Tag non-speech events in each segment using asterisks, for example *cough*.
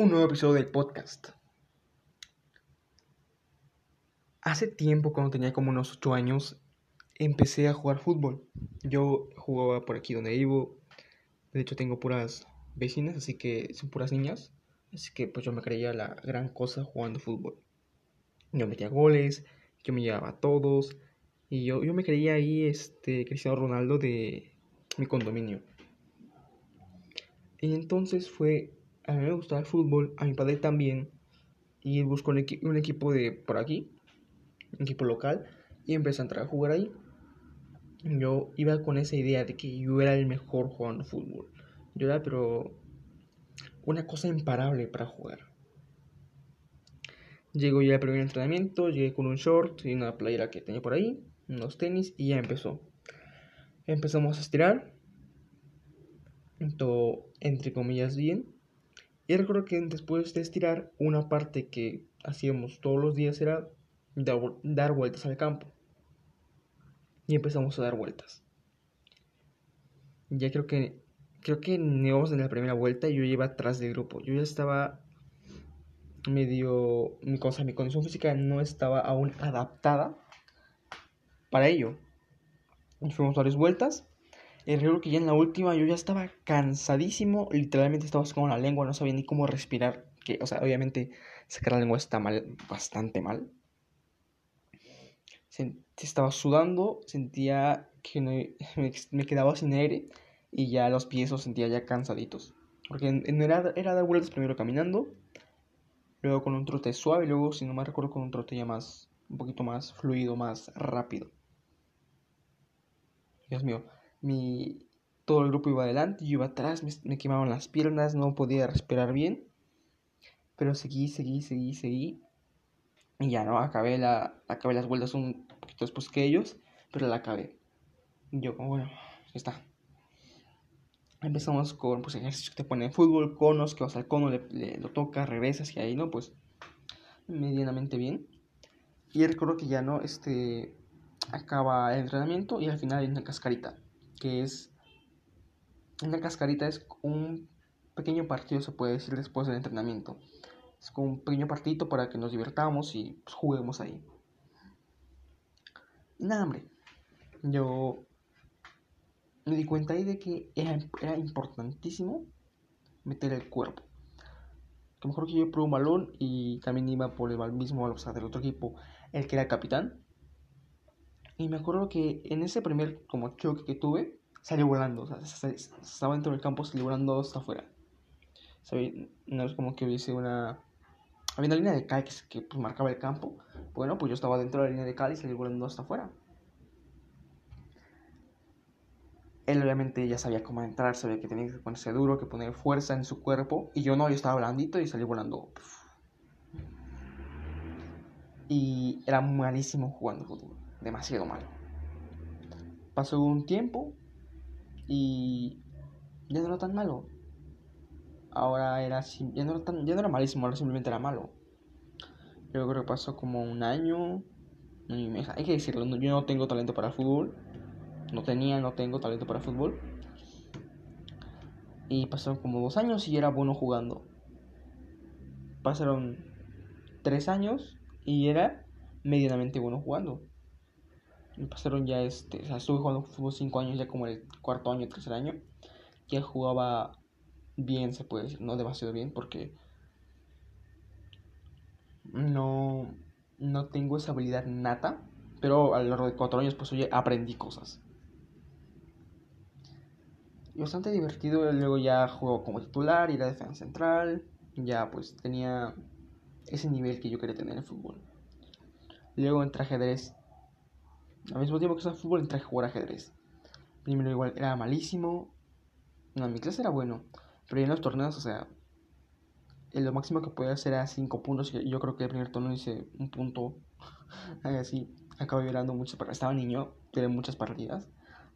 un nuevo episodio del podcast. Hace tiempo, cuando tenía como unos 8 años, empecé a jugar fútbol. Yo jugaba por aquí donde vivo. De hecho, tengo puras vecinas, así que son puras niñas. Así que pues yo me creía la gran cosa jugando fútbol. Yo metía goles, yo me llevaba a todos. Y yo, yo me creía ahí este Cristiano Ronaldo de mi condominio. Y entonces fue, a mí me gustaba el fútbol, a mi padre también. Y un, un equipo de por aquí, un equipo local, y empecé a entrar a jugar ahí. Yo iba con esa idea de que yo era el mejor jugando fútbol. Yo era, pero una cosa imparable para jugar. Llego ya al primer entrenamiento, llegué con un short y una playera que tenía por ahí, unos tenis y ya empezó. Empezamos a estirar, todo entre comillas bien. Y recuerdo que después de estirar, una parte que hacíamos todos los días era dar vueltas al campo. Y empezamos a dar vueltas. Ya creo que creo que íbamos en la primera vuelta y yo iba atrás del grupo. Yo ya estaba medio mi cosa, mi condición física no estaba aún adaptada para ello. Fuimos varias vueltas. Y recuerdo que ya en la última yo ya estaba cansadísimo, literalmente estaba con la lengua, no sabía ni cómo respirar, que o sea, obviamente sacar la lengua está mal, bastante mal. estaba sudando, sentía que *laughs* me, me quedaba sin aire y ya los pies los sentía ya cansaditos. Porque era, era dar vueltas primero caminando, luego con un trote suave, y luego, si no me recuerdo, con un trote ya más, un poquito más fluido, más rápido. Dios mío, mi, todo el grupo iba adelante, yo iba atrás, me, quemaban las piernas, no podía respirar bien. Pero seguí, seguí, seguí, seguí. Y ya no, acabé, la, acabé las vueltas un poquito después que ellos, pero la acabé. Y yo como, bueno, ya está. Empezamos con pues, ejercicios que te ponen fútbol, conos, que vas al cono, le, lo tocas, regresas y ahí, ¿no? Pues medianamente bien. Y recuerdo que ya no, este, acaba el entrenamiento y al final hay una cascarita, que es, una cascarita es un pequeño partido, se puede decir, después del entrenamiento. Es como un pequeño partidito para que nos divertamos y pues, juguemos ahí. nada, hombre. Yo me di cuenta ahí de que era, era importantísimo meter el cuerpo. Que mejor que yo probé un balón y también iba por el mismo, o sea, del otro equipo, el que era capitán. Y me acuerdo que en ese primer como choque que tuve, salió volando. O sea, estaba dentro del campo, salió volando hasta afuera. No es como que hubiese una... Había una línea de cal que, que pues, marcaba el campo. Bueno, pues yo estaba dentro de la línea de cal y salí volando hasta afuera. Él obviamente ya sabía cómo entrar, sabía que tenía que ponerse duro, que poner fuerza en su cuerpo. Y yo no, yo estaba blandito y salí volando. Y era malísimo jugando fútbol. Demasiado malo. Pasó un tiempo y ya no era tan malo. Ahora era ya no era, tan, ya no era malísimo, ahora simplemente era malo. Yo creo que pasó como un año. hay que decirlo, yo no tengo talento para el fútbol no tenía, no tengo talento para fútbol. Y pasaron como dos años y era bueno jugando. Pasaron tres años y era medianamente bueno jugando. Y pasaron ya este, o sea, estuve jugando fútbol cinco años, ya como el cuarto año, tercer año. Ya jugaba bien, se puede decir, no demasiado bien, porque no, no tengo esa habilidad nata. Pero a lo largo de cuatro años, pues oye, aprendí cosas bastante divertido. Luego ya jugó como titular y era defensa central. Ya pues tenía ese nivel que yo quería tener en fútbol. Luego entré ajedrez. Al mismo tiempo que estaba en fútbol, entré a jugar ajedrez. Primero igual era malísimo. No, mi clase era bueno. Pero en los torneos, o sea, lo máximo que podía hacer era 5 puntos. Yo creo que el primer torneo hice un punto. *laughs* así. Acabé llorando mucho. Pero estaba niño, tuve muchas partidas.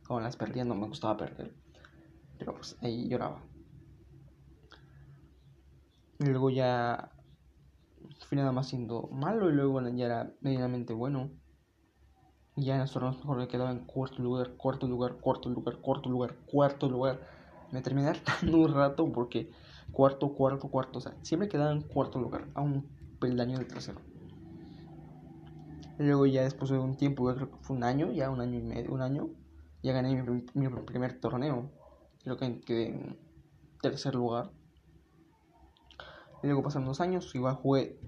Como las perdía, no me gustaba perder. Pero pues ahí lloraba. Y luego ya fui nada más siendo malo y luego ya era medianamente bueno. Y ya en los torneos mejor me quedaba en cuarto lugar, cuarto lugar, cuarto lugar, cuarto lugar, cuarto lugar. Me terminé *laughs* hartando un rato porque cuarto, cuarto, cuarto. O sea, siempre quedaba en cuarto lugar, a un peldaño de tercero. Luego ya después de un tiempo, creo que fue un año, ya un año y medio, un año, ya gané mi, primer torneo. Creo que quedé en tercer lugar. Luego pasaron unos años, igual jugué,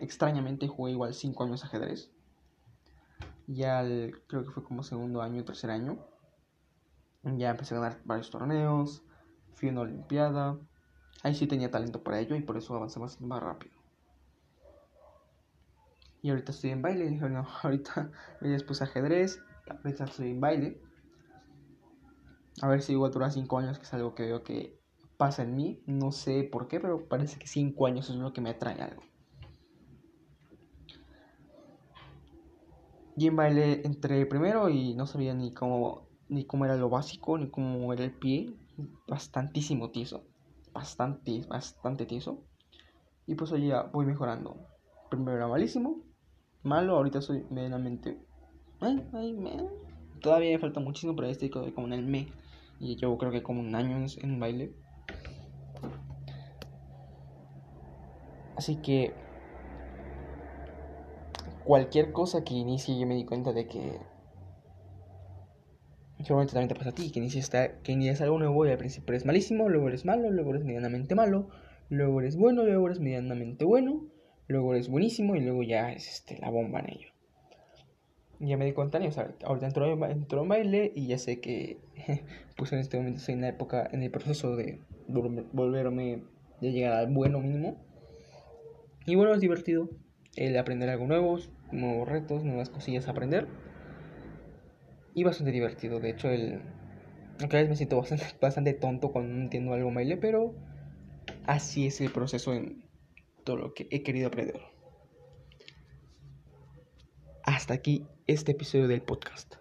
extrañamente jugué igual cinco años ajedrez. Ya creo que fue como segundo año, tercer año. Ya empecé a ganar varios torneos, fui a una olimpiada. Ahí sí tenía talento para ello y por eso avancé más, más rápido. Y ahorita estoy en baile. *laughs* Bueno, ahorita después ajedrez. Ahorita estoy en baile. A ver si igual dura 5 años, que es algo que veo que pasa en mí. No sé por qué, pero parece que 5 años es lo que me atrae algo. Y en baile entré primero y no sabía ni cómo, ni cómo era lo básico, ni cómo era el pie. Bastantísimo tieso. Bastante, bastante tieso. Y pues hoy ya voy mejorando. Primero era malísimo malo, ahorita soy medianamente... Ay, ay, me... Todavía me falta muchísimo, pero estoy como en el me. Y llevo creo que como un año en, baile. Así que cualquier cosa que inicie yo me di cuenta de que seguramente también te pasa a ti que inicies, que inicies algo nuevo y al principio eres malísimo luego eres malo luego eres medianamente malo luego eres bueno luego eres medianamente bueno luego es buenísimo y luego ya es este, la bomba en ello. Ya me di cuenta, o sea, ahorita entró, entró en baile y ya sé que *laughs* pues en este momento estoy en la época, en el proceso de volverme, de llegar al bueno mínimo. Y bueno, es divertido el aprender algo nuevo, nuevos retos, nuevas cosillas a aprender. Y bastante divertido, de hecho, el... Aunque a veces me siento bastante, *laughs* bastante tonto cuando no entiendo algo en baile, pero así es el proceso en, todo lo que he querido aprender. Hasta aquí este episodio del podcast.